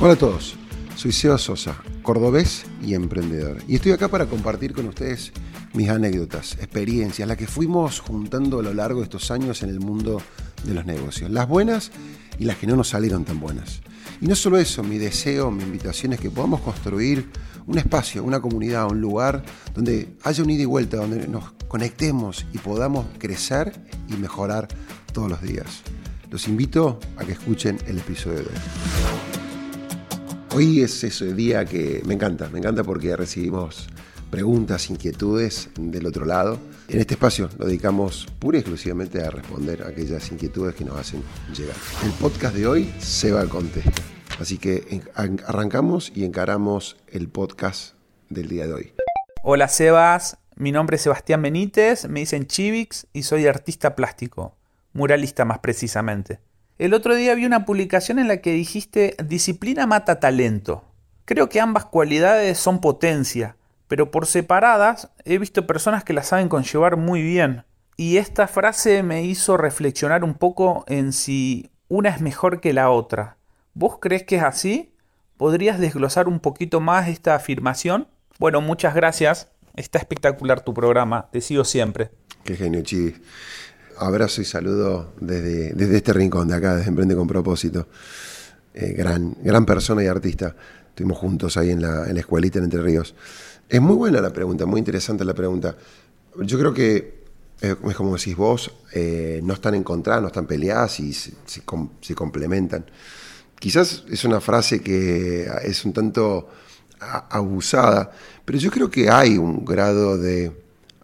Hola a todos, soy Seba Sosa, cordobés y emprendedor. Y estoy acá para compartir con ustedes mis anécdotas, experiencias, las que fuimos juntando a lo largo de estos años en el mundo de los negocios. Las buenas y las que no nos salieron tan buenas. Y no solo eso, mi deseo, mi invitación es que podamos construir un espacio, una comunidad, un lugar donde haya un ida y vuelta, donde nos conectemos y podamos crecer y mejorar todos los días. Los invito a que escuchen el episodio de hoy. Hoy es ese día que me encanta, me encanta porque recibimos preguntas, inquietudes del otro lado. En este espacio lo dedicamos pura y exclusivamente a responder a aquellas inquietudes que nos hacen llegar. El podcast de hoy se va a contestar. Así que arrancamos y encaramos el podcast del día de hoy. Hola Sebas, mi nombre es Sebastián Benítez, me dicen Chivix y soy artista plástico, muralista más precisamente. El otro día vi una publicación en la que dijiste disciplina mata talento. Creo que ambas cualidades son potencia, pero por separadas he visto personas que las saben conllevar muy bien. Y esta frase me hizo reflexionar un poco en si una es mejor que la otra. ¿Vos crees que es así? ¿Podrías desglosar un poquito más esta afirmación? Bueno, muchas gracias. Está espectacular tu programa. Te sigo siempre. Qué genio, Chi abrazo y saludo desde, desde este rincón de acá, desde Emprende con Propósito. Eh, gran, gran persona y artista. Estuvimos juntos ahí en la, en la escuelita en Entre Ríos. Es muy buena la pregunta, muy interesante la pregunta. Yo creo que eh, es como decís vos, eh, no están encontradas, no están peleadas y se, complementan. Quizás es una frase que es un tanto abusada, pero yo creo que hay un grado de...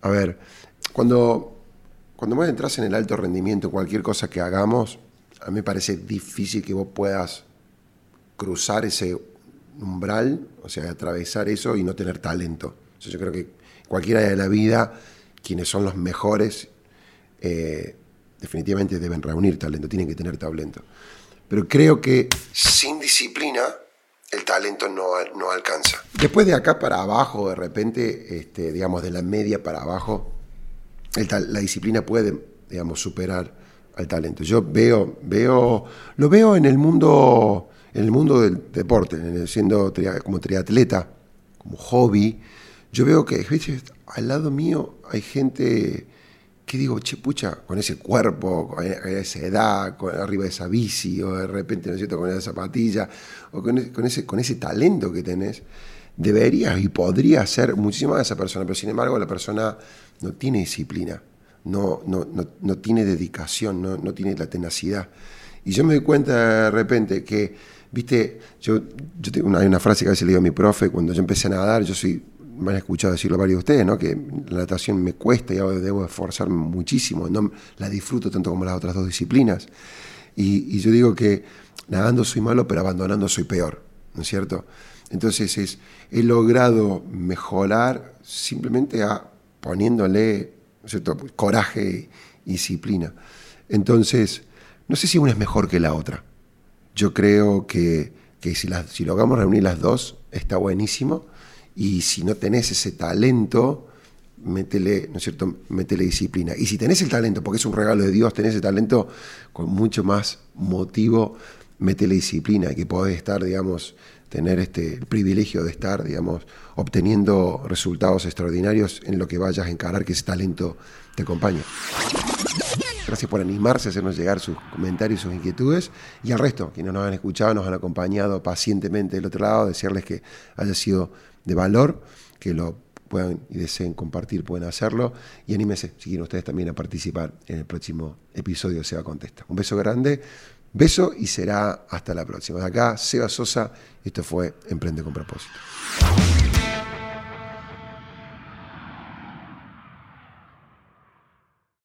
A ver, cuando cuando vos entras en el alto rendimiento, cualquier cosa que hagamos, a mí me parece difícil que vos puedas cruzar ese umbral, o sea, atravesar eso y no tener talento. yo creo que cualquier área de la vida, quienes son los mejores, eh, definitivamente deben reunir talento, tienen que tener talento. Pero creo que sin disciplina el talento no, no alcanza. Después de acá para abajo, de repente, este, digamos, de la media para abajo, la disciplina puede, digamos, superar al talento. Yo veo, veo, lo veo en el mundo, en el mundo del deporte, siendo como triatleta, como hobby. Yo veo que al lado mío hay gente que digo, che, pucha, con ese cuerpo, con esa edad, con, arriba de esa bici, o de repente, ¿no es cierto?, con esa zapatilla, o con, e, con, ese, con ese talento que tenés, deberías y podría ser muchísimo de esa persona, pero sin embargo la persona no tiene disciplina, no, no, no, tiene dedicación, no, tiene la tenacidad. Y yo me doy cuenta de repente que, viste, yo, yo tengo una, hay una frase que a veces le digo a mi profe, cuando yo empecé a nadar, yo soy, me han escuchado decirlo varios de ustedes, ¿no? que la natación me cuesta y debo esforzarme muchísimo, no la disfruto tanto como las otras dos disciplinas. Y, y yo digo que nadando soy malo, pero abandonando soy peor, ¿no es cierto? Entonces es, he logrado mejorar simplemente a poniéndole ¿cierto? coraje y disciplina. Entonces, no sé si una es mejor que la otra. Yo creo que, que si, las, si logramos reunir las dos, está buenísimo. Y si no tenés ese talento, métele, ¿no es cierto? métele disciplina. Y si tenés el talento, porque es un regalo de Dios, tenés el talento con mucho más motivo, métele disciplina, que podés estar, digamos, tener este, privilegio de estar, digamos, obteniendo resultados extraordinarios en lo que vayas a encarar, que ese talento te acompañe. Gracias por animarse a hacernos llegar sus comentarios, sus inquietudes. Y al resto, quienes nos han escuchado, nos han acompañado pacientemente del otro lado, desearles que haya sido de valor, que lo puedan y deseen compartir, pueden hacerlo. Y anímese, si quieren ustedes también a participar en el próximo episodio de Seba Contesta. Un beso grande. Beso y será hasta la próxima. De acá, Seba Sosa, esto fue Emprende con propósito.